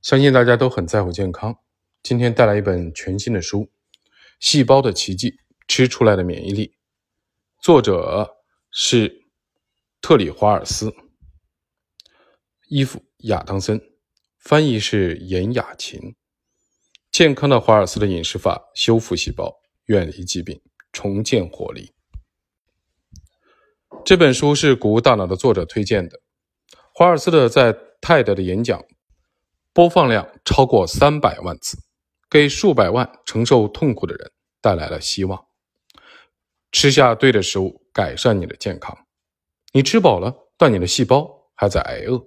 相信大家都很在乎健康。今天带来一本全新的书《细胞的奇迹：吃出来的免疫力》，作者是特里华尔斯，伊夫亚当森，翻译是严雅琴。健康的华尔斯的饮食法，修复细胞，远离疾病，重建活力。这本书是《谷物大脑》的作者推荐的。华尔斯的在泰德的演讲。播放量超过三百万次，给数百万承受痛苦的人带来了希望。吃下对的食物，改善你的健康。你吃饱了，但你的细胞还在挨饿。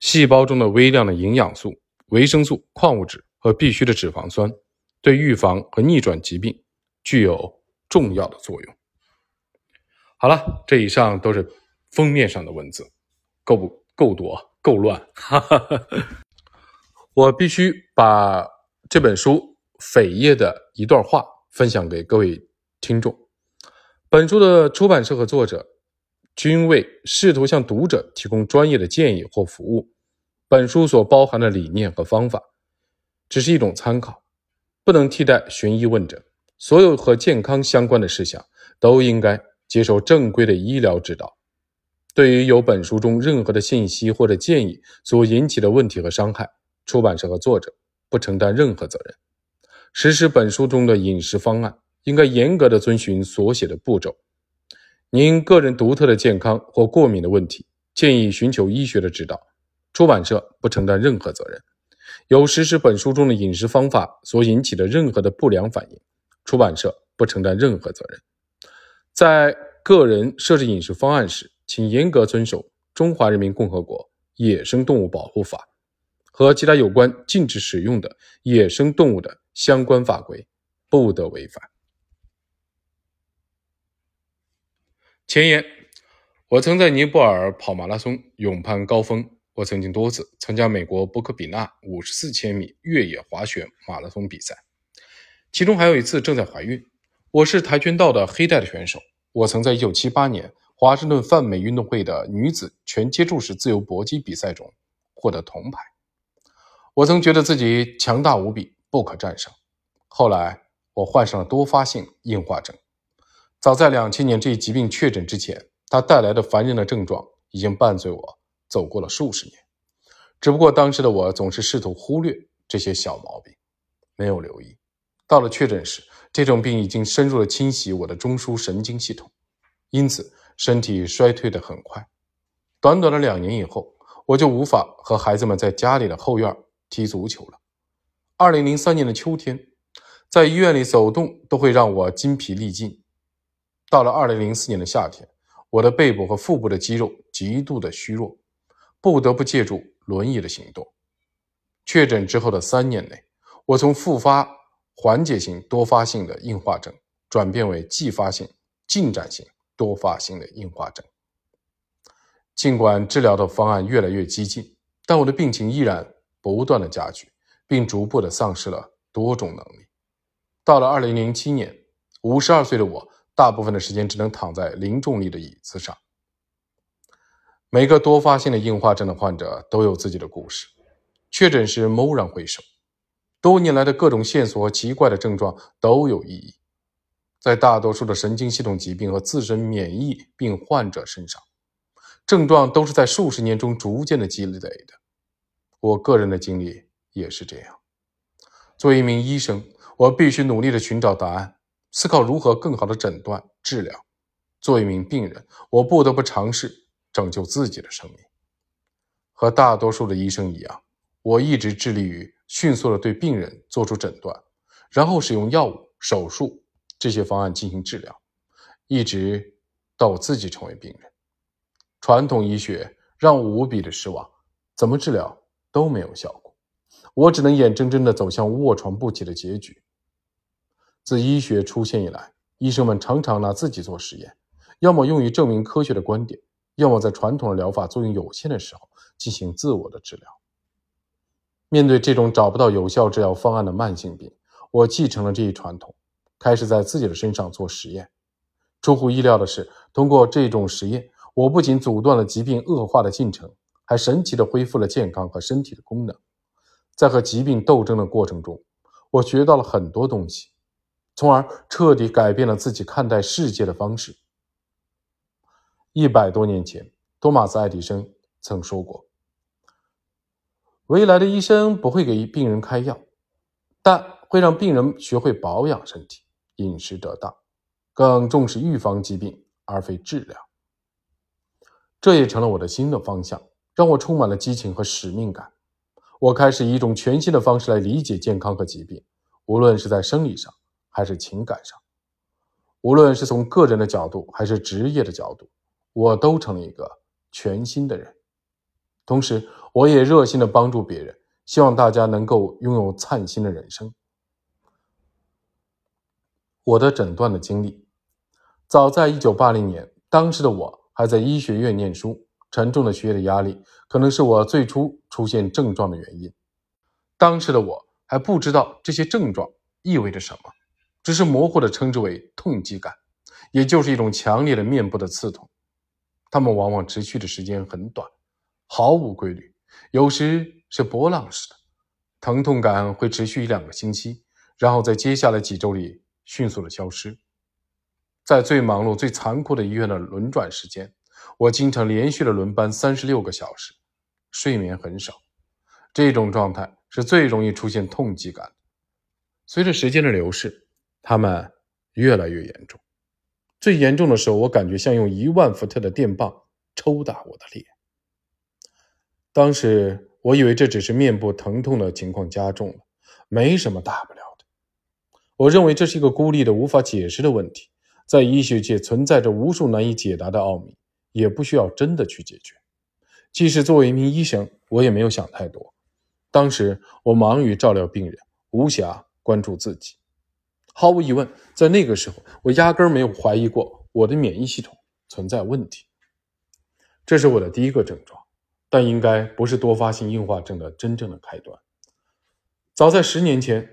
细胞中的微量的营养素、维生素、矿物质和必需的脂肪酸，对预防和逆转疾病具有重要的作用。好了，这以上都是封面上的文字，够不够多？够乱？哈哈哈。我必须把这本书扉页的一段话分享给各位听众。本书的出版社和作者均未试图向读者提供专业的建议或服务。本书所包含的理念和方法只是一种参考，不能替代寻医问诊。所有和健康相关的事项都应该接受正规的医疗指导。对于有本书中任何的信息或者建议所引起的问题和伤害，出版社和作者不承担任何责任。实施本书中的饮食方案应该严格的遵循所写的步骤。您个人独特的健康或过敏的问题，建议寻求医学的指导。出版社不承担任何责任。有实施本书中的饮食方法所引起的任何的不良反应，出版社不承担任何责任。在个人设置饮食方案时，请严格遵守《中华人民共和国野生动物保护法》。和其他有关禁止使用的野生动物的相关法规，不得违反。前言：我曾在尼泊尔跑马拉松，勇攀高峰。我曾经多次参加美国伯克比纳五十四千米越野滑雪马拉松比赛，其中还有一次正在怀孕。我是跆拳道的黑带的选手。我曾在一九七八年华盛顿泛美运动会的女子全接触式自由搏击比赛中获得铜牌。我曾觉得自己强大无比，不可战胜。后来，我患上了多发性硬化症。早在两千年这一疾病确诊之前，它带来的烦人的症状已经伴随我走过了数十年。只不过当时的我总是试图忽略这些小毛病，没有留意。到了确诊时，这种病已经深入的侵袭我的中枢神经系统，因此身体衰退的很快。短短的两年以后，我就无法和孩子们在家里的后院。踢足球了。二零零三年的秋天，在医院里走动都会让我筋疲力尽。到了二零零四年的夏天，我的背部和腹部的肌肉极度的虚弱，不得不借助轮椅的行动。确诊之后的三年内，我从复发缓解性多发性的硬化症转变为继发性进展性多发性的硬化症。尽管治疗的方案越来越激进，但我的病情依然。不断的加剧，并逐步的丧失了多种能力。到了二零零七年，五十二岁的我，大部分的时间只能躺在零重力的椅子上。每个多发性的硬化症的患者都有自己的故事。确诊时蓦然回首，多年来的各种线索和奇怪的症状都有意义。在大多数的神经系统疾病和自身免疫病患者身上，症状都是在数十年中逐渐的积累的。我个人的经历也是这样。作为一名医生，我必须努力的寻找答案，思考如何更好的诊断治疗。作为一名病人，我不得不尝试拯救自己的生命。和大多数的医生一样，我一直致力于迅速的对病人做出诊断，然后使用药物、手术这些方案进行治疗，一直到我自己成为病人。传统医学让我无比的失望，怎么治疗？都没有效果，我只能眼睁睁地走向卧床不起的结局。自医学出现以来，医生们常常拿自己做实验，要么用于证明科学的观点，要么在传统的疗法作用有限的时候进行自我的治疗。面对这种找不到有效治疗方案的慢性病，我继承了这一传统，开始在自己的身上做实验。出乎意料的是，通过这种实验，我不仅阻断了疾病恶化的进程。还神奇的恢复了健康和身体的功能。在和疾病斗争的过程中，我学到了很多东西，从而彻底改变了自己看待世界的方式。一百多年前，托马斯·爱迪生曾说过：“未来的医生不会给病人开药，但会让病人学会保养身体，饮食得当，更重视预防疾病而非治疗。”这也成了我的新的方向，让我充满了激情和使命感。我开始以一种全新的方式来理解健康和疾病，无论是在生理上还是情感上，无论是从个人的角度还是职业的角度，我都成了一个全新的人。同时，我也热心的帮助别人，希望大家能够拥有灿星的人生。我的诊断的经历，早在一九八零年，当时的我还在医学院念书。沉重的学业压力可能是我最初出现症状的原因。当时的我还不知道这些症状意味着什么，只是模糊的称之为痛击感，也就是一种强烈的面部的刺痛。它们往往持续的时间很短，毫无规律，有时是波浪式的，疼痛感会持续一两个星期，然后在接下来几周里迅速的消失。在最忙碌、最残酷的医院的轮转时间。我经常连续的轮班三十六个小时，睡眠很少，这种状态是最容易出现痛疾感的。随着时间的流逝，它们越来越严重。最严重的时候，我感觉像用一万伏特的电棒抽打我的脸。当时我以为这只是面部疼痛的情况加重了，没什么大不了的。我认为这是一个孤立的、无法解释的问题，在医学界存在着无数难以解答的奥秘。也不需要真的去解决。即使作为一名医生，我也没有想太多。当时我忙于照料病人，无暇关注自己。毫无疑问，在那个时候，我压根儿没有怀疑过我的免疫系统存在问题。这是我的第一个症状，但应该不是多发性硬化症的真正的开端。早在十年前，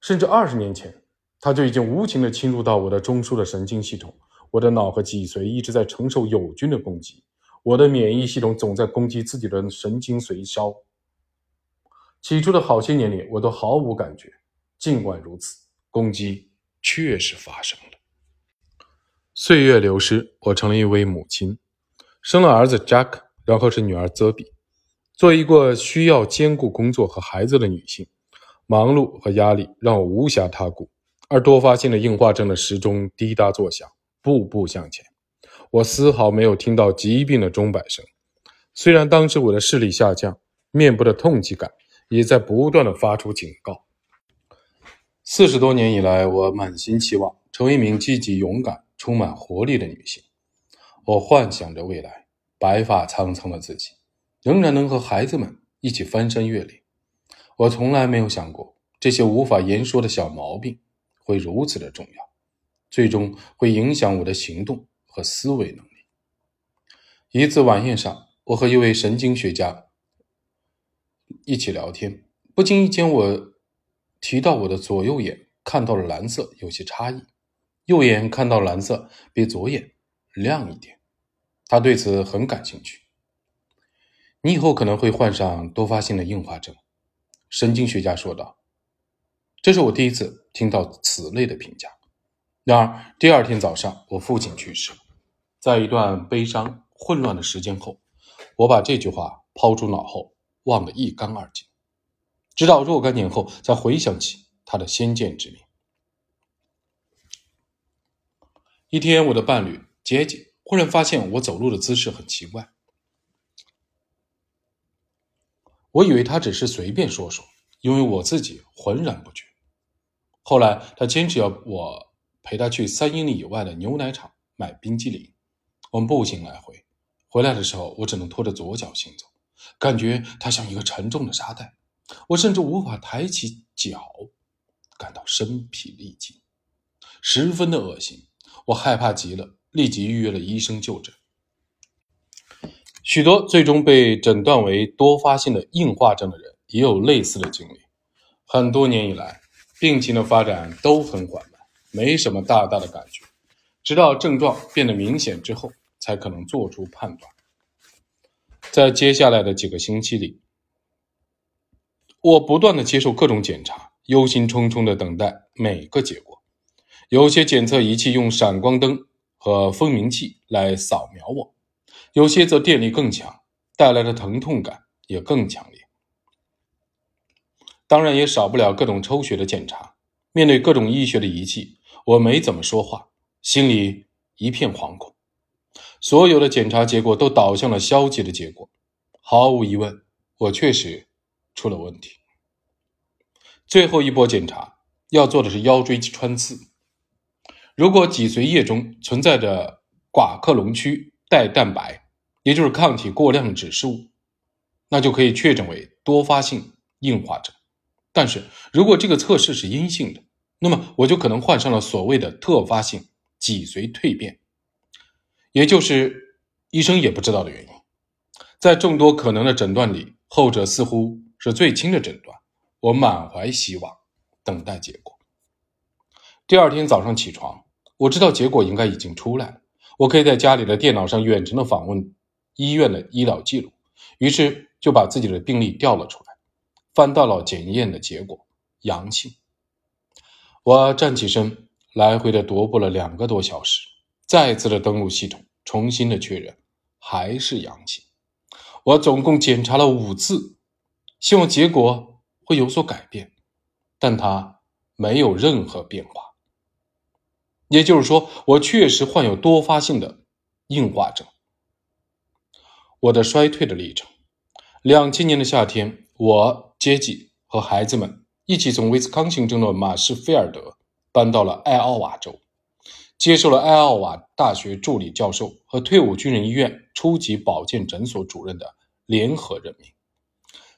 甚至二十年前，它就已经无情地侵入到我的中枢的神经系统。我的脑和脊髓一直在承受友军的攻击，我的免疫系统总在攻击自己的神经髓鞘。起初的好些年里，我都毫无感觉。尽管如此，攻击确实发生了。岁月流失，我成了一位母亲，生了儿子 Jack，然后是女儿 Zoe。作为一个需要兼顾工作和孩子的女性，忙碌和压力让我无暇他顾，而多发性的硬化症的时钟滴答作响。步步向前，我丝毫没有听到疾病的钟摆声。虽然当时我的视力下降，面部的痛疾感也在不断的发出警告。四十多年以来，我满心期望成为一名积极、勇敢、充满活力的女性。我幻想着未来，白发苍苍的自己仍然能和孩子们一起翻山越岭。我从来没有想过这些无法言说的小毛病会如此的重要。最终会影响我的行动和思维能力。一次晚宴上，我和一位神经学家一起聊天，不经意间我提到我的左右眼看到了蓝色有些差异，右眼看到蓝色比左眼亮一点。他对此很感兴趣。你以后可能会患上多发性的硬化症，神经学家说道。这是我第一次听到此类的评价。然而，第二天早上，我父亲去世了。在一段悲伤、混乱的时间后，我把这句话抛诸脑后，忘得一干二净。直到若干年后，才回想起他的先见之明。一天，我的伴侣杰杰忽然发现我走路的姿势很奇怪。我以为他只是随便说说，因为我自己浑然不觉。后来，他坚持要我。陪他去三英里以外的牛奶厂买冰激凌，我们步行来回。回来的时候，我只能拖着左脚行走，感觉它像一个沉重的沙袋，我甚至无法抬起脚，感到身疲力尽，十分的恶心。我害怕极了，立即预约了医生就诊。许多最终被诊断为多发性的硬化症的人也有类似的经历。很多年以来，病情的发展都很缓。没什么大大的感觉，直到症状变得明显之后，才可能做出判断。在接下来的几个星期里，我不断的接受各种检查，忧心忡忡的等待每个结果。有些检测仪器用闪光灯和蜂鸣器来扫描我，有些则电力更强，带来的疼痛感也更强烈。当然也少不了各种抽血的检查。面对各种医学的仪器，我没怎么说话，心里一片惶恐。所有的检查结果都导向了消极的结果，毫无疑问，我确实出了问题。最后一波检查要做的是腰椎穿刺，如果脊髓液中存在着寡克隆区带蛋白，也就是抗体过量的指示物，那就可以确诊为多发性硬化症。但是如果这个测试是阴性的，那么我就可能患上了所谓的特发性脊髓蜕变，也就是医生也不知道的原因。在众多可能的诊断里，后者似乎是最轻的诊断。我满怀希望，等待结果。第二天早上起床，我知道结果应该已经出来了，我可以在家里的电脑上远程的访问医院的医疗记录，于是就把自己的病历调了出来。翻到了检验的结果，阳性。我站起身，来回的踱步了两个多小时，再次的登录系统，重新的确认，还是阳性。我总共检查了五次，希望结果会有所改变，但它没有任何变化。也就是说，我确实患有多发性的硬化症。我的衰退的历程，两千年的夏天，我。杰基和孩子们一起从威斯康星州的马什菲尔德搬到了艾奥瓦州，接受了艾奥瓦大学助理教授和退伍军人医院初级保健诊所主任的联合任命。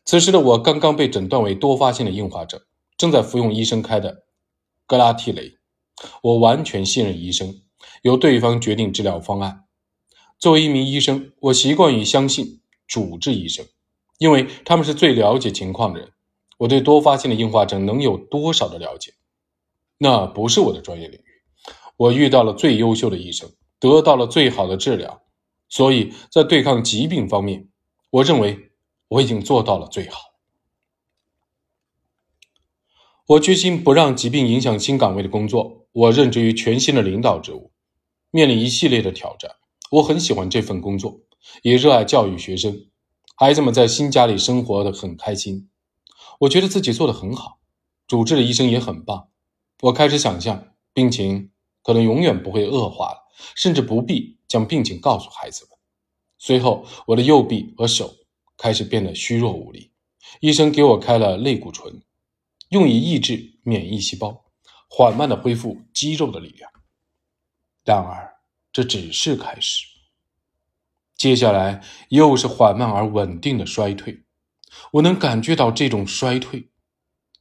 此时的我刚刚被诊断为多发性的硬化症，正在服用医生开的格拉替雷。我完全信任医生，由对方决定治疗方案。作为一名医生，我习惯于相信主治医生。因为他们是最了解情况的人，我对多发性的硬化症能有多少的了解？那不是我的专业领域。我遇到了最优秀的医生，得到了最好的治疗，所以在对抗疾病方面，我认为我已经做到了最好。我决心不让疾病影响新岗位的工作。我任职于全新的领导职务，面临一系列的挑战。我很喜欢这份工作，也热爱教育学生。孩子们在新家里生活的很开心，我觉得自己做的很好，主治的医生也很棒。我开始想象病情可能永远不会恶化了，甚至不必将病情告诉孩子们。随后，我的右臂和手开始变得虚弱无力，医生给我开了类固醇，用以抑制免疫细胞，缓慢的恢复肌肉的力量。然而，这只是开始。接下来又是缓慢而稳定的衰退，我能感觉到这种衰退，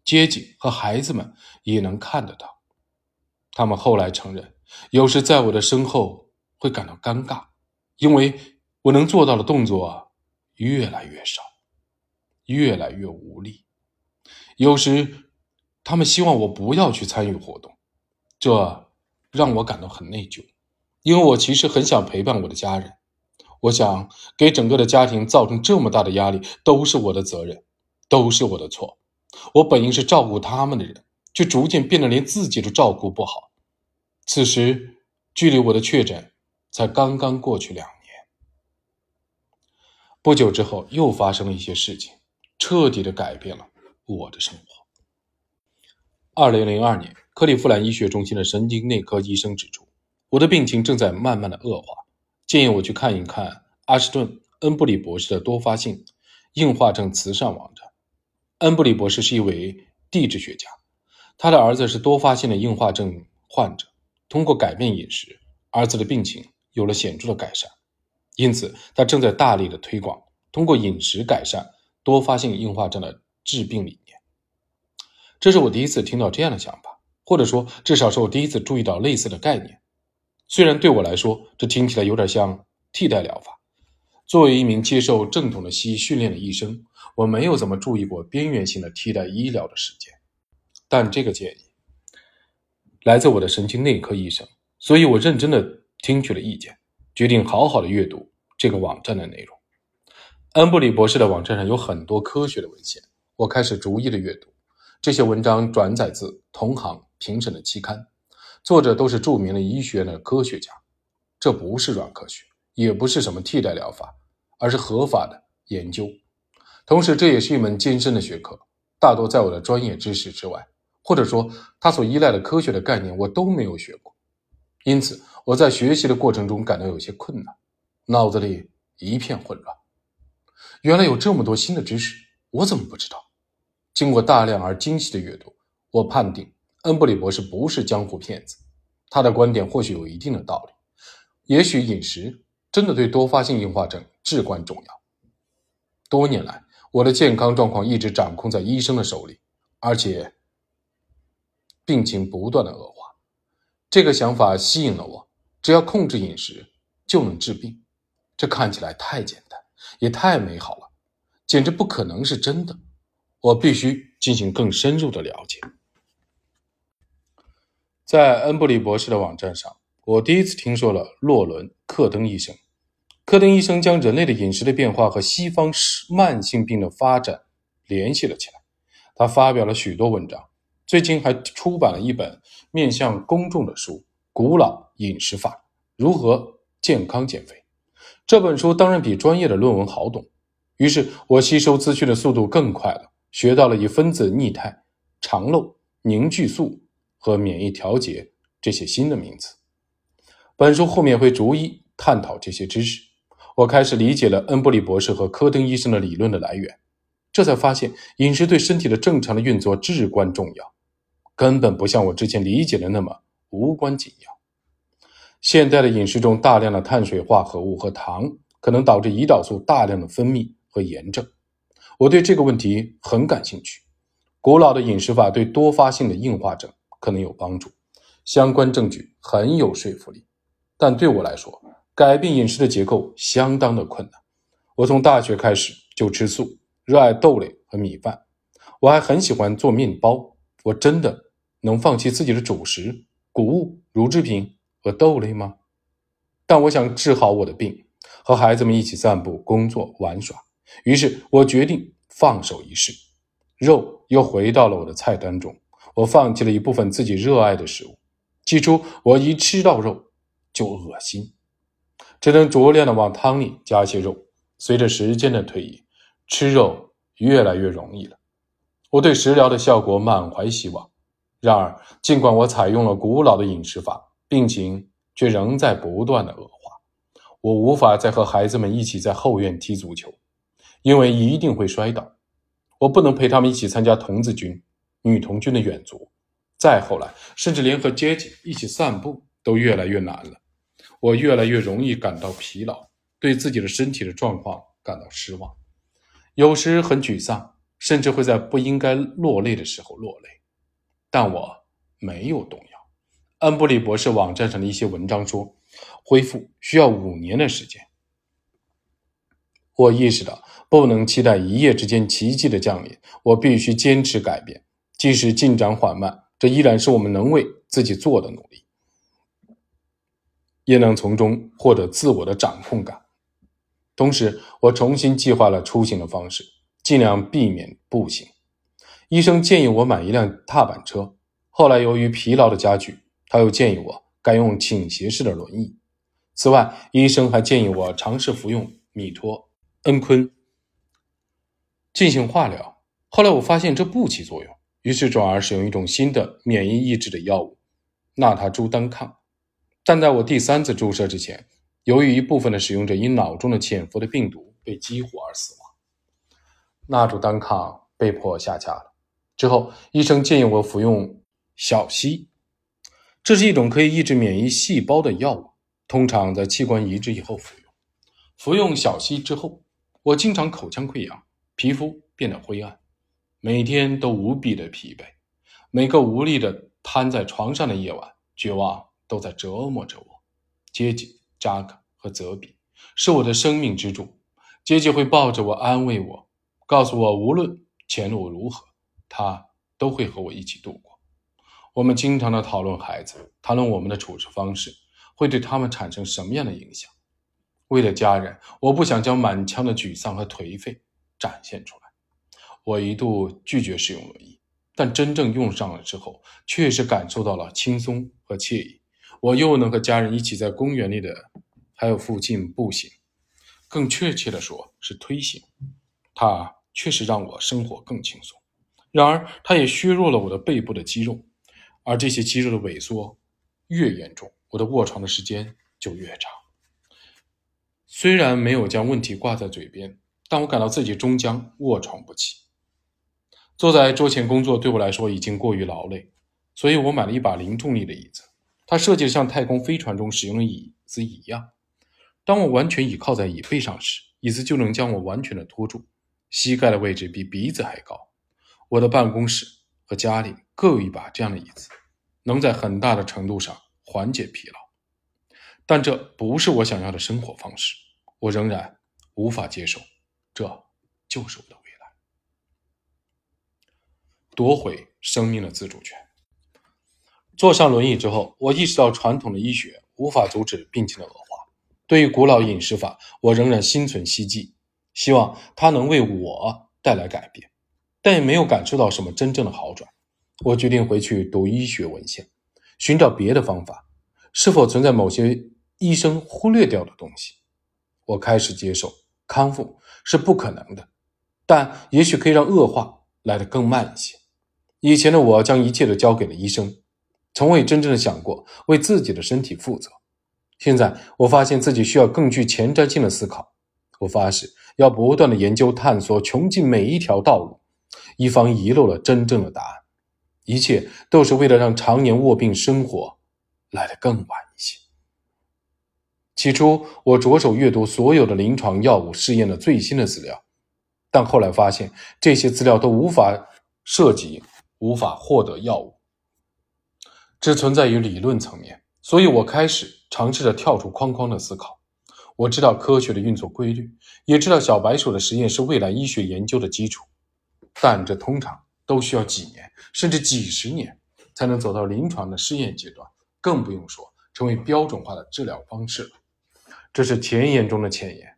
街景和孩子们也能看得到。他们后来承认，有时在我的身后会感到尴尬，因为我能做到的动作越来越少，越来越无力。有时，他们希望我不要去参与活动，这让我感到很内疚，因为我其实很想陪伴我的家人。我想给整个的家庭造成这么大的压力，都是我的责任，都是我的错。我本应是照顾他们的人，却逐渐变得连自己都照顾不好。此时，距离我的确诊才刚刚过去两年。不久之后，又发生了一些事情，彻底的改变了我的生活。二零零二年，克利夫兰医学中心的神经内科医生指出，我的病情正在慢慢的恶化。建议我去看一看阿什顿·恩布里博士的多发性硬化症慈善网站。恩布里博士是一位地质学家，他的儿子是多发性的硬化症患者。通过改变饮食，儿子的病情有了显著的改善，因此他正在大力的推广通过饮食改善多发性硬化症的治病理念。这是我第一次听到这样的想法，或者说，至少是我第一次注意到类似的概念。虽然对我来说，这听起来有点像替代疗法。作为一名接受正统的西医训练的医生，我没有怎么注意过边缘性的替代医疗的实践。但这个建议来自我的神经内科医生，所以我认真的听取了意见，决定好好的阅读这个网站的内容。恩布里博士的网站上有很多科学的文献，我开始逐一的阅读这些文章，转载自同行评审的期刊，作者都是著名的医学院的科学家。这不是软科学，也不是什么替代疗法，而是合法的研究。同时，这也是一门艰深的学科，大多在我的专业知识之外，或者说它所依赖的科学的概念我都没有学过。因此，我在学习的过程中感到有些困难，脑子里一片混乱。原来有这么多新的知识，我怎么不知道？经过大量而精细的阅读，我判定恩布里博士不是江湖骗子。他的观点或许有一定的道理，也许饮食真的对多发性硬化症至关重要。多年来，我的健康状况一直掌控在医生的手里，而且病情不断的恶化。这个想法吸引了我，只要控制饮食就能治病，这看起来太简单，也太美好了，简直不可能是真的。我必须进行更深入的了解。在恩布里博士的网站上，我第一次听说了洛伦·克登医生。克登医生将人类的饮食的变化和西方慢性病的发展联系了起来。他发表了许多文章。最近还出版了一本面向公众的书《古老饮食法：如何健康减肥》。这本书当然比专业的论文好懂，于是我吸收资讯的速度更快了，学到了以分子逆态、肠漏、凝聚素和免疫调节这些新的名词。本书后面会逐一探讨这些知识。我开始理解了恩布里博士和科登医生的理论的来源，这才发现饮食对身体的正常的运作至关重要。根本不像我之前理解的那么无关紧要。现代的饮食中大量的碳水化合物和糖，可能导致胰岛素大量的分泌和炎症。我对这个问题很感兴趣。古老的饮食法对多发性的硬化症可能有帮助，相关证据很有说服力。但对我来说，改变饮食的结构相当的困难。我从大学开始就吃素，热爱豆类和米饭，我还很喜欢做面包。我真的。能放弃自己的主食、谷物、乳制品和豆类吗？但我想治好我的病，和孩子们一起散步、工作、玩耍。于是我决定放手一试，肉又回到了我的菜单中。我放弃了一部分自己热爱的食物。起初，我一吃到肉就恶心，只能酌量的往汤里加些肉。随着时间的推移，吃肉越来越容易了。我对食疗的效果满怀希望。然而，尽管我采用了古老的饮食法，病情却仍在不断的恶化。我无法再和孩子们一起在后院踢足球，因为一定会摔倒。我不能陪他们一起参加童子军、女童军的远足。再后来，甚至连和杰姐一起散步都越来越难了。我越来越容易感到疲劳，对自己的身体的状况感到失望，有时很沮丧，甚至会在不应该落泪的时候落泪。但我没有动摇。恩布里博士网站上的一些文章说，恢复需要五年的时间。我意识到不能期待一夜之间奇迹的降临，我必须坚持改变，即使进展缓慢，这依然是我们能为自己做的努力，也能从中获得自我的掌控感。同时，我重新计划了出行的方式，尽量避免步行。医生建议我买一辆踏板车，后来由于疲劳的加剧，他又建议我改用倾斜式的轮椅。此外，医生还建议我尝试服用米托恩醌进行化疗。后来我发现这不起作用，于是转而使用一种新的免疫抑制的药物——纳他珠单抗。但在我第三次注射之前，由于一部分的使用者因脑中的潜伏的病毒被激活而死亡，纳珠单抗被迫下架了。之后，医生建议我服用小西，这是一种可以抑制免疫细胞的药物，通常在器官移植以后服用。服用小西之后，我经常口腔溃疡，皮肤变得灰暗，每天都无比的疲惫。每个无力的瘫在床上的夜晚，绝望都在折磨着我。杰杰、扎克和泽比是我的生命支柱。杰杰会抱着我安慰我，告诉我无论前路如何。他都会和我一起度过。我们经常的讨论孩子，谈论我们的处事方式会对他们产生什么样的影响。为了家人，我不想将满腔的沮丧和颓废展现出来。我一度拒绝使用轮椅，但真正用上了之后，确实感受到了轻松和惬意。我又能和家人一起在公园里的，还有附近步行，更确切的说是推行。它确实让我生活更轻松。然而，它也削弱了我的背部的肌肉，而这些肌肉的萎缩越严重，我的卧床的时间就越长。虽然没有将问题挂在嘴边，但我感到自己终将卧床不起。坐在桌前工作对我来说已经过于劳累，所以我买了一把零重力的椅子。它设计的像太空飞船中使用的椅子一样，当我完全倚靠在椅背上时，椅子就能将我完全的托住，膝盖的位置比鼻子还高。我的办公室和家里各有一把这样的椅子，能在很大的程度上缓解疲劳。但这不是我想要的生活方式，我仍然无法接受。这就是我的，夺回生命的自主权。坐上轮椅之后，我意识到传统的医学无法阻止病情的恶化。对于古老饮食法，我仍然心存希冀，希望它能为我带来改变，但也没有感受到什么真正的好转。我决定回去读医学文献，寻找别的方法。是否存在某些医生忽略掉的东西？我开始接受康复是不可能的，但也许可以让恶化来得更慢一些。以前的我将一切都交给了医生。从未真正的想过为自己的身体负责。现在我发现自己需要更具前瞻性的思考。我发誓要不断的研究探索，穷尽每一条道路，以防遗漏了真正的答案。一切都是为了让常年卧病生活来得更晚一些。起初，我着手阅读所有的临床药物试验的最新的资料，但后来发现这些资料都无法涉及，无法获得药物。只存在于理论层面，所以我开始尝试着跳出框框的思考。我知道科学的运作规律，也知道小白鼠的实验是未来医学研究的基础，但这通常都需要几年甚至几十年才能走到临床的试验阶段，更不用说成为标准化的治疗方式了。这是前沿中的前沿，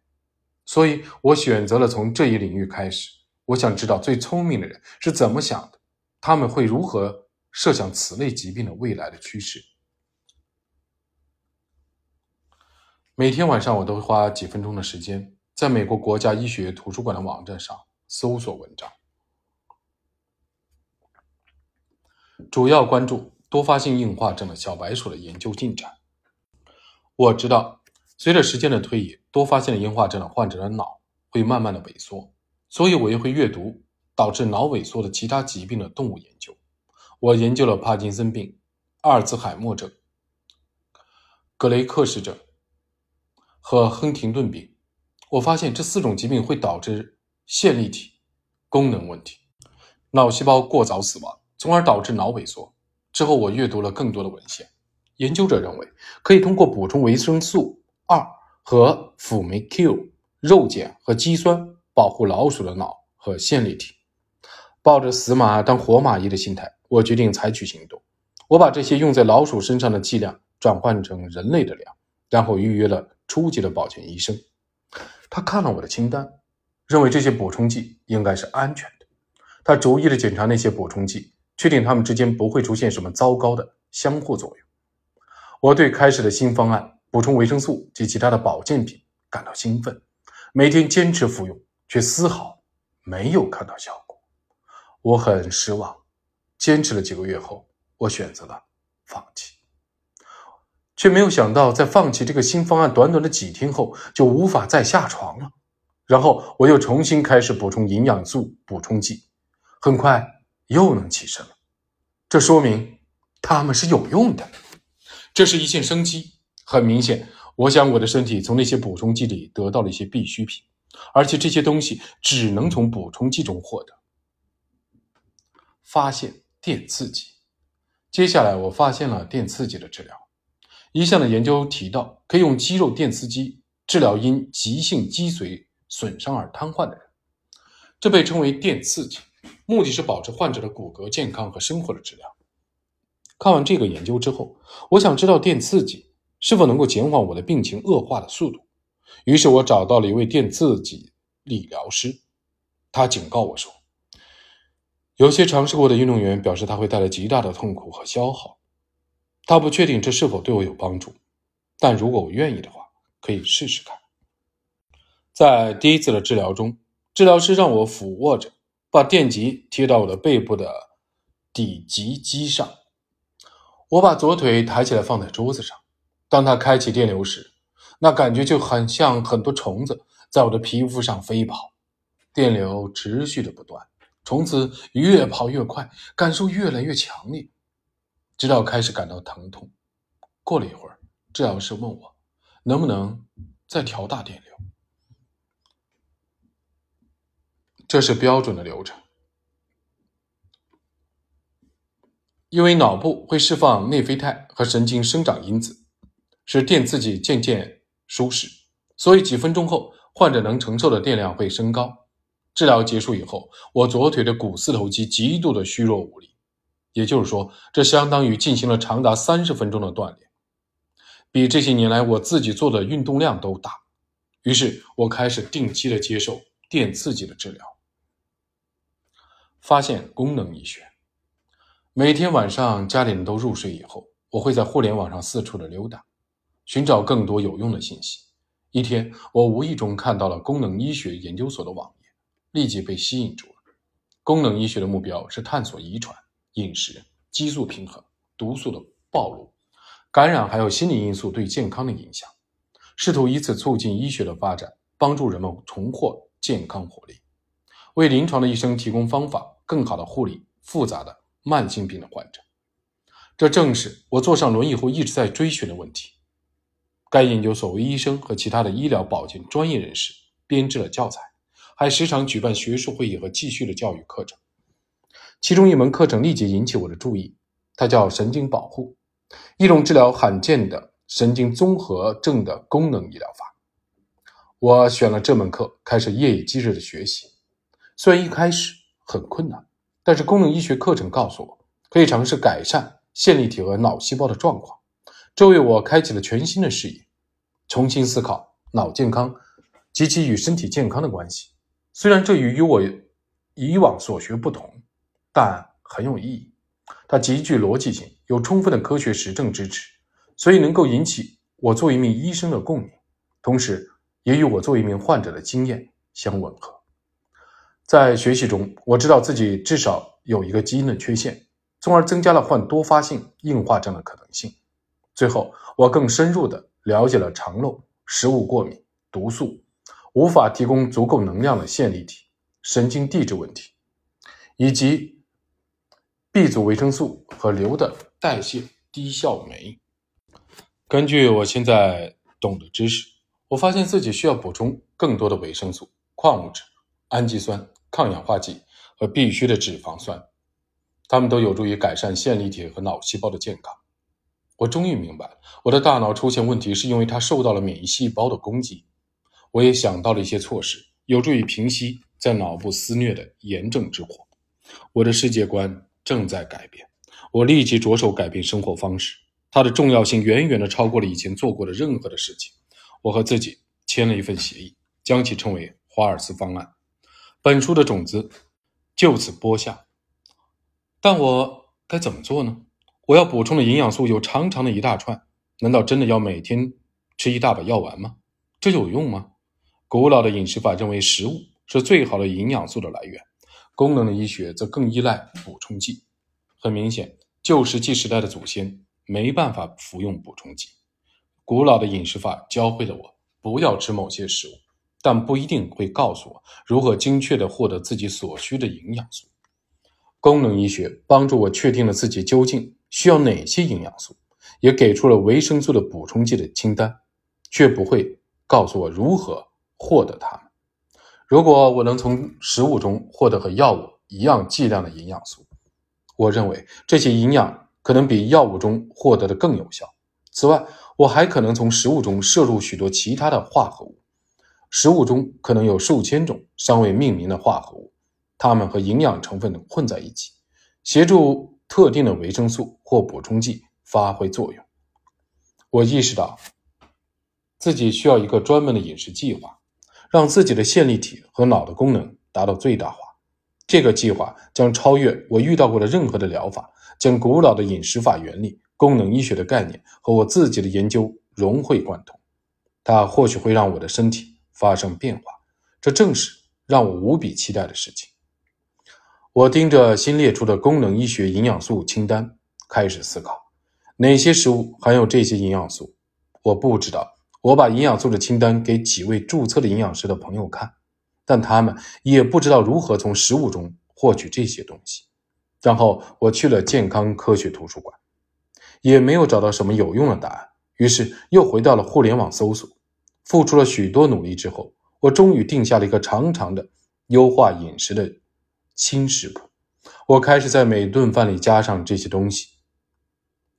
所以我选择了从这一领域开始。我想知道最聪明的人是怎么想的，他们会如何。设想此类疾病的未来的趋势。每天晚上，我都会花几分钟的时间，在美国国家医学图书馆的网站上搜索文章，主要关注多发性硬化症的小白鼠的研究进展。我知道，随着时间的推移，多发性的硬化症的患者的脑会慢慢的萎缩，所以我也会阅读导致脑萎缩的其他疾病的动物研究。我研究了帕金森病、阿尔兹海默症、格雷克氏症和亨廷顿病。我发现这四种疾病会导致线粒体功能问题，脑细胞过早死亡，从而导致脑萎缩。之后，我阅读了更多的文献。研究者认为，可以通过补充维生素二和辅酶 Q、肉碱和肌酸，保护老鼠的脑和线粒体。抱着死马当活马医的心态。我决定采取行动，我把这些用在老鼠身上的剂量转换成人类的量，然后预约了初级的保健医生。他看了我的清单，认为这些补充剂应该是安全的。他逐一的检查那些补充剂，确定它们之间不会出现什么糟糕的相互作用。我对开始的新方案——补充维生素及其他的保健品感到兴奋，每天坚持服用，却丝毫没有看到效果。我很失望。坚持了几个月后，我选择了放弃，却没有想到，在放弃这个新方案短短的几天后，就无法再下床了。然后我又重新开始补充营养素补充剂，很快又能起身了。这说明它们是有用的，这是一线生机。很明显，我想我的身体从那些补充剂里得到了一些必需品，而且这些东西只能从补充剂中获得。发现。电刺激。接下来，我发现了电刺激的治疗。一项的研究提到，可以用肌肉电刺激治疗因急性脊髓损伤而瘫痪的人，这被称为电刺激，目的是保持患者的骨骼健康和生活的质量。看完这个研究之后，我想知道电刺激是否能够减缓我的病情恶化的速度。于是我找到了一位电刺激理疗师，他警告我说，有些尝试过的运动员表示，他会带来极大的痛苦和消耗。他不确定这是否对我有帮助，但如果我愿意的话，可以试试看。在第一次的治疗中，治疗师让我俯卧着，把电极贴到我的背部的底极肌上。我把左腿抬起来放在桌子上。当他开启电流时，那感觉就很像很多虫子在我的皮肤上飞跑。电流持续的不断，从此越跑越快，感受越来越强烈，直到开始感到疼痛。过了一会儿，治疗师问我能不能再调大电流。这是标准的流程。因为脑部会释放内啡肽和神经生长因子，使电刺激渐渐舒适，所以几分钟后，患者能承受的电量会升高。治疗结束以后，我左腿的股四头肌极度的虚弱无力，也就是说，这相当于进行了长达三十分钟的锻炼，比这些年来我自己做的运动量都大。于是我开始定期的接受电刺激的治疗，发现功能医学。每天晚上家里人都入睡以后，我会在互联网上四处的溜达，寻找更多有用的信息。一天，我无意中看到了功能医学研究所的网页，立即被吸引住了。功能医学的目标是探索遗传、饮食、激素平衡、毒素的暴露、感染还有心理因素对健康的影响，试图以此促进医学的发展，帮助人们重获健康活力，为临床的医生提供方法，更好的护理复杂的。慢性病的患者，这正是我坐上轮椅后一直在追寻的问题。该研究所为医生和其他的医疗保健专业人士编制了教材，还时常举办学术会议和继续的教育课程。其中一门课程立即引起我的注意，它叫神经保护，一种治疗罕见的神经综合症的功能医疗法。我选了这门课，开始夜以继日的学习，虽然一开始很困难。但是功能医学课程告诉我，可以尝试改善线粒体和脑细胞的状况，这为我开启了全新的视野，重新思考脑健康及其与身体健康的关系。虽然这与与我以往所学不同，但很有意义。它极具逻辑性，有充分的科学实证支持，所以能够引起我作为一名医生的共鸣，同时也与我作为一名患者的经验相吻合。在学习中，我知道自己至少有一个基因的缺陷，从而增加了患多发性硬化症的可能性。最后，我更深入地了解了肠漏、食物过敏、毒素、无法提供足够能量的线粒体、神经递质问题，以及 B 族维生素和硫的代谢低效酶。根据我现在懂的知识，我发现自己需要补充更多的维生素、矿物质、氨基酸。抗氧化剂和必需的脂肪酸，它们都有助于改善线粒体和脑细胞的健康。我终于明白，我的大脑出现问题是因为它受到了免疫细胞的攻击。我也想到了一些措施，有助于平息在脑部肆虐的炎症之火。我的世界观正在改变，我立即着手改变生活方式。它的重要性远远的超过了以前做过的任何的事情。我和自己签了一份协议，将其称为华尔兹方案。本书的种子就此播下，但我该怎么做呢？我要补充的营养素有长长的一大串，难道真的要每天吃一大把药丸吗？这有用吗？古老的饮食法认为食物是最好的营养素的来源，功能的医学则更依赖补充剂。很明显，旧石器时代的祖先没办法服用补充剂。古老的饮食法教会了我不要吃某些食物。但不一定会告诉我如何精确地获得自己所需的营养素。功能医学帮助我确定了自己究竟需要哪些营养素，也给出了维生素的补充剂的清单，却不会告诉我如何获得它们。如果我能从食物中获得和药物一样剂量的营养素，我认为这些营养可能比药物中获得的更有效。此外，我还可能从食物中摄入许多其他的化合物。食物中可能有数千种尚未命名的化合物，它们和营养成分混在一起，协助特定的维生素或补充剂发挥作用。我意识到自己需要一个专门的饮食计划，让自己的线粒体和脑的功能达到最大化。这个计划将超越我遇到过的任何的疗法，将古老的饮食法原理、功能医学的概念和我自己的研究融会贯通。它或许会让我的身体发生变化，这正是让我无比期待的事情。我盯着新列出的功能医学营养素清单，开始思考哪些食物含有这些营养素。我不知道。我把营养素的清单给几位注册的营养师的朋友看，但他们也不知道如何从食物中获取这些东西。然后我去了健康科学图书馆，也没有找到什么有用的答案。于是又回到了互联网搜索。付出了许多努力之后，我终于定下了一个长长的优化饮食的新食谱。我开始在每顿饭里加上这些东西，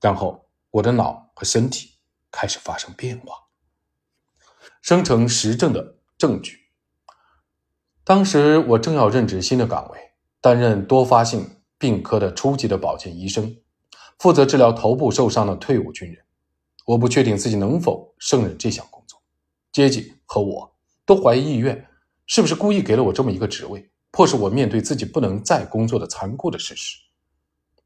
然后我的脑和身体开始发生变化。生成实证的证据。当时我正要任职新的岗位，担任多发性病科的初级的保健医生，负责治疗头部受伤的退伍军人。我不确定自己能否胜任这项工作。阶级和我都怀疑医院是不是故意给了我这么一个职位，迫使我面对自己不能再工作的残酷的事实。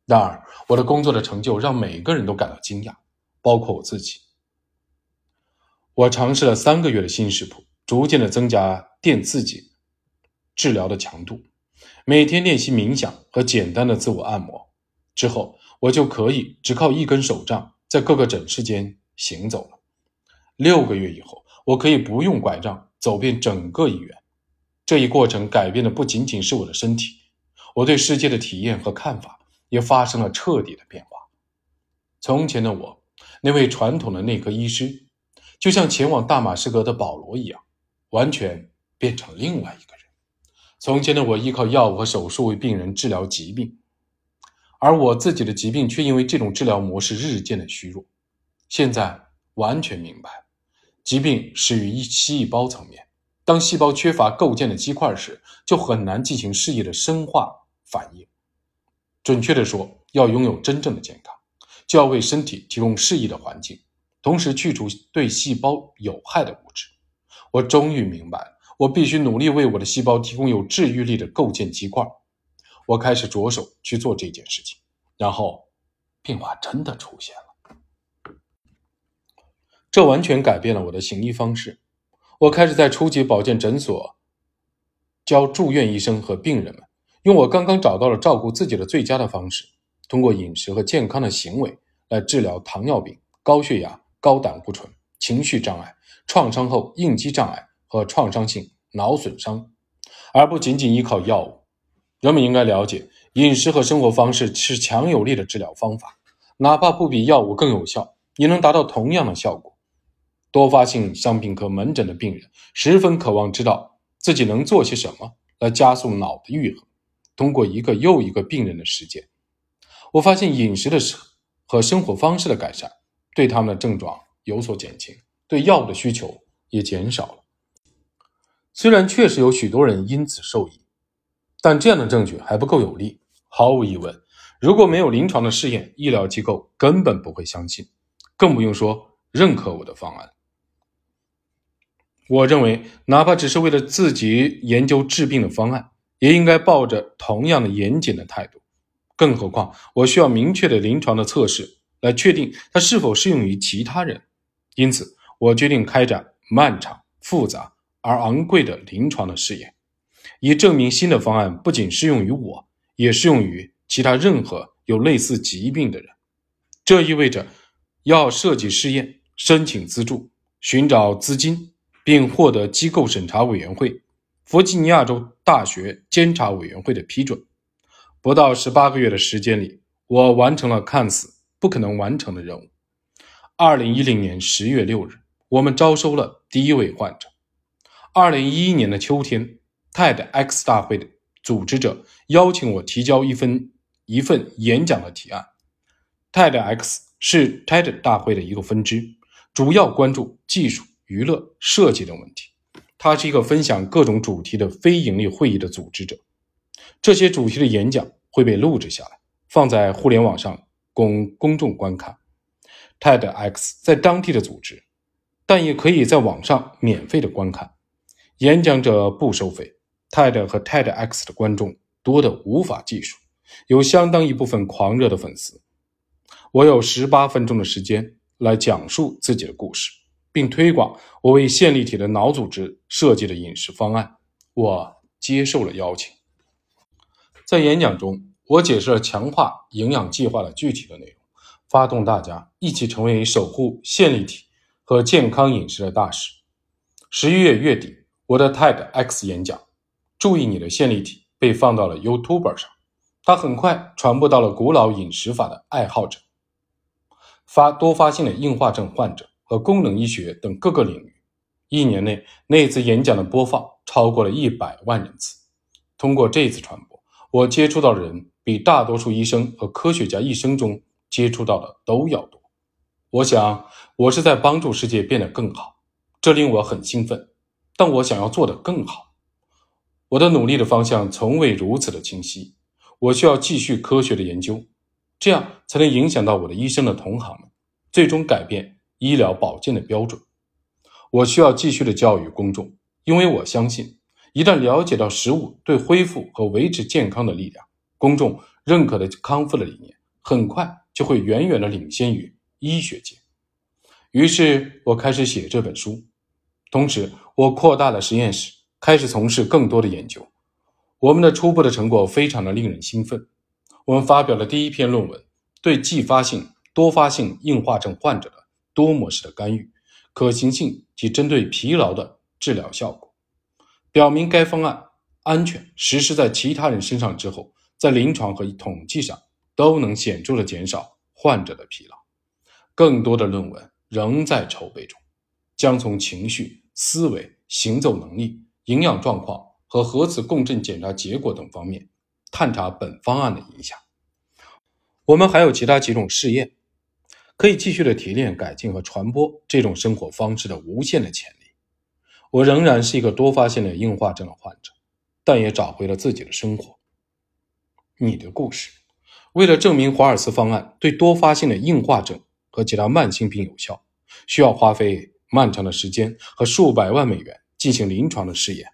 然而，我的工作的成就让每个人都感到惊讶，包括我自己。我尝试了三个月的新食谱，逐渐的增加电刺激治疗的强度，每天练习冥想和简单的自我按摩。之后，我就可以只靠一根手杖在各个诊室间行走了。六个月以后，我可以不用拐杖走遍整个医院。这一过程改变的不仅仅是我的身体，我对世界的体验和看法也发生了彻底的变化。从前的我，那位传统的内科医师。就像前往大马士革的保罗一样，完全变成另外一个人。从前的我依靠药物和手术为病人治疗疾病，而我自己的疾病却因为这种治疗模式日渐的虚弱。现在完全明白，疾病始于一细胞层面。当细胞缺乏构建的基块时，就很难进行适宜的生化反应。准确的说，要拥有真正的健康，就要为身体提供适宜的环境。同时去除对细胞有害的物质，我终于明白，我必须努力为我的细胞提供有治愈力的构建基块。我开始着手去做这件事情，然后变化真的出现了。这完全改变了我的行医方式。我开始在初级保健诊所教住院医生和病人们，用我刚刚找到了照顾自己的最佳的方式，通过饮食和健康的行为来治疗糖尿病、高血压。高胆固醇、情绪障碍、创伤后应激障碍和创伤性脑损伤，而不仅仅依靠药物。人们应该了解，饮食和生活方式是强有力的治疗方法，哪怕不比药物更有效，也能达到同样的效果。多发性伤病科门诊的病人十分渴望知道自己能做些什么来加速脑的愈合。通过一个又一个病人的实践，我发现饮食的和生活方式的改善。对他们的症状有所减轻，对药物的需求也减少了。虽然确实有许多人因此受益，但这样的证据还不够有力。毫无疑问，如果没有临床的试验，医疗机构根本不会相信，更不用说认可我的方案。我认为，哪怕只是为了自己研究治病的方案，也应该抱着同样的严谨的态度。更何况，我需要明确的临床的测试。来确定它是否适用于其他人，因此我决定开展漫长、复杂而昂贵的临床的试验，以证明新的方案不仅适用于我，也适用于其他任何有类似疾病的人。这意味着要设计试验、申请资助、寻找资金，并获得机构审查委员会——弗吉尼亚州大学监察委员会的批准。不到十八个月的时间里，我完成了看似……不可能完成的任务。二零一零年十月六日，我们招收了第一位患者。二零一一年的秋天，TEDx 大会的组织者邀请我提交一份一份演讲的提案。TEDx 是 TED 大会的一个分支，主要关注技术、娱乐、设计等问题。它是一个分享各种主题的非盈利会议的组织者。这些主题的演讲会被录制下来，放在互联网上。供公众观看，TEDx 在当地的组织，但也可以在网上免费的观看。演讲者不收费，TED 和 TEDx 的观众多得无法计数，有相当一部分狂热的粉丝。我有十八分钟的时间来讲述自己的故事，并推广我为线粒体的脑组织设计的饮食方案。我接受了邀请。在演讲中，我解释了强化营养计划的具体的内容，发动大家一起成为守护线粒体和健康饮食的大使。十一月月底，我的 TEDx 演讲“注意你的线粒体”被放到了 YouTube 上，它很快传播到了古老饮食法的爱好者。发多发性的硬化症患者和功能医学等各个领域，一年内那次演讲的播放超过了一百万人次。通过这次传播，我接触到的人比大多数医生和科学家一生中接触到的都要多。我想，我是在帮助世界变得更好，这令我很兴奋。但我想要做得更好，我的努力的方向从未如此的清晰。我需要继续科学的研究。这样才能影响到我的医生的同行们，最终改变医疗保健的标准。我需要继续的教育公众，因为我相信，一旦了解到食物对恢复和维持健康的力量，公众认可的康复的理念，很快就会远远的领先于医学界。于是我开始写这本书，同时我扩大了实验室，开始从事更多的研究。我们的初步的成果非常的令人兴奋。我们发表了第一篇论文，对继发性、多发性硬化症患者的多模式的干预可行性及针对疲劳的治疗效果，表明该方案安全，实施在其他人身上之后，在临床和统计上都能显著的减少患者的疲劳。更多的论文仍在筹备中，将从情绪、思维、行走能力、营养状况和核磁共振检查结果等方面。探查本方案的影响。我们还有其他几种试验，可以继续的提炼、改进和传播这种生活方式的无限的潜力。我仍然是一个多发性的硬化症的患者，但也找回了自己的生活。你的故事，为了证明华尔兹方案对多发性的硬化症和其他慢性病有效，需要花费漫长的时间和数百万美元进行临床的试验。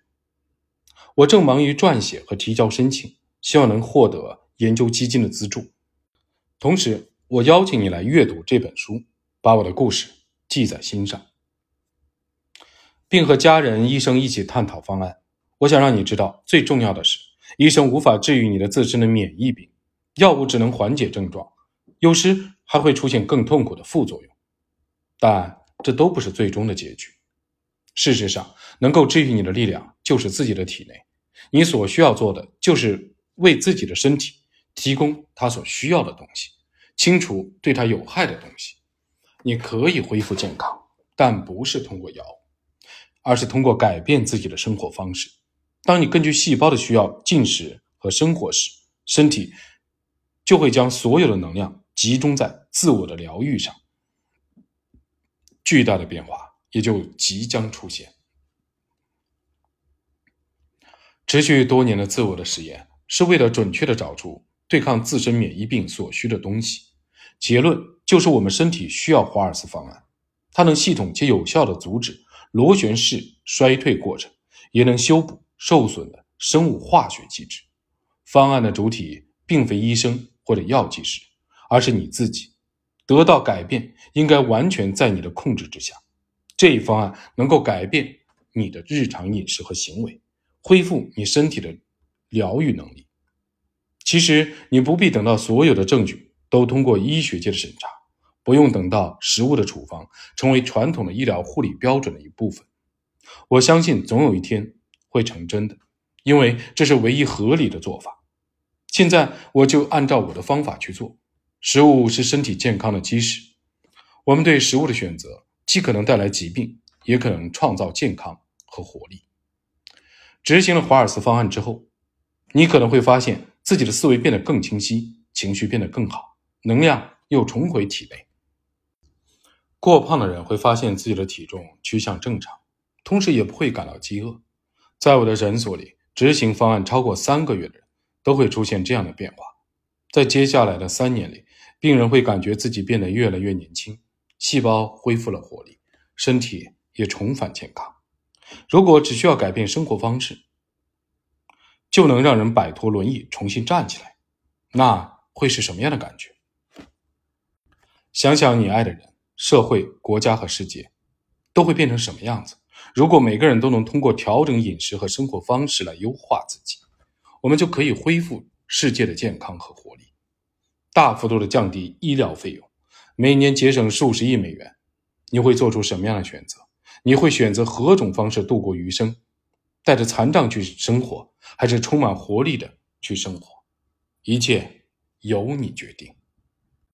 我正忙于撰写和提交申请。希望能获得研究基金的资助，同时我邀请你来阅读这本书，把我的故事记在心上，并和家人、医生一起探讨方案。我想让你知道，最重要的是，医生无法治愈你的自身的免疫病，药物只能缓解症状，有时还会出现更痛苦的副作用，但这都不是最终的结局。事实上，能够治愈你的力量就是自己的体内，你所需要做的就是。为自己的身体提供他所需要的东西，清除对他有害的东西。你可以恢复健康，但不是通过药物，而是通过改变自己的生活方式。当你根据细胞的需要进食和生活时，身体就会将所有的能量集中在自我的疗愈上，巨大的变化也就即将出现。持续多年的自我的实验。是为了准确的找出对抗自身免疫病所需的东西。结论就是，我们身体需要华尔兹方案，它能系统且有效的阻止螺旋式衰退过程，也能修补受损的生物化学机制。方案的主体并非医生或者药剂师，而是你自己。得到改变应该完全在你的控制之下。这一方案能够改变你的日常饮食和行为，恢复你身体的。疗愈能力，其实你不必等到所有的证据都通过医学界的审查，不用等到食物的处方成为传统的医疗护理标准的一部分。我相信总有一天会成真的，因为这是唯一合理的做法。现在我就按照我的方法去做。食物是身体健康的基石，我们对食物的选择既可能带来疾病，也可能创造健康和活力。执行了华尔兹方案之后。你可能会发现自己的思维变得更清晰，情绪变得更好，能量又重回体内。过胖的人会发现自己的体重趋向正常，同时也不会感到饥饿。在我的诊所里，执行方案超过三个月的人都会出现这样的变化。在接下来的三年里，病人会感觉自己变得越来越年轻，细胞恢复了活力，身体也重返健康。如果只需要改变生活方式。就能让人摆脱轮椅，重新站起来，那会是什么样的感觉？想想你爱的人、社会、国家和世界，都会变成什么样子？如果每个人都能通过调整饮食和生活方式来优化自己，我们就可以恢复世界的健康和活力，大幅度的降低医疗费用，每年节省数十亿美元。你会做出什么样的选择？你会选择何种方式度过余生？带着残障去生活，还是充满活力的去生活？一切由你决定。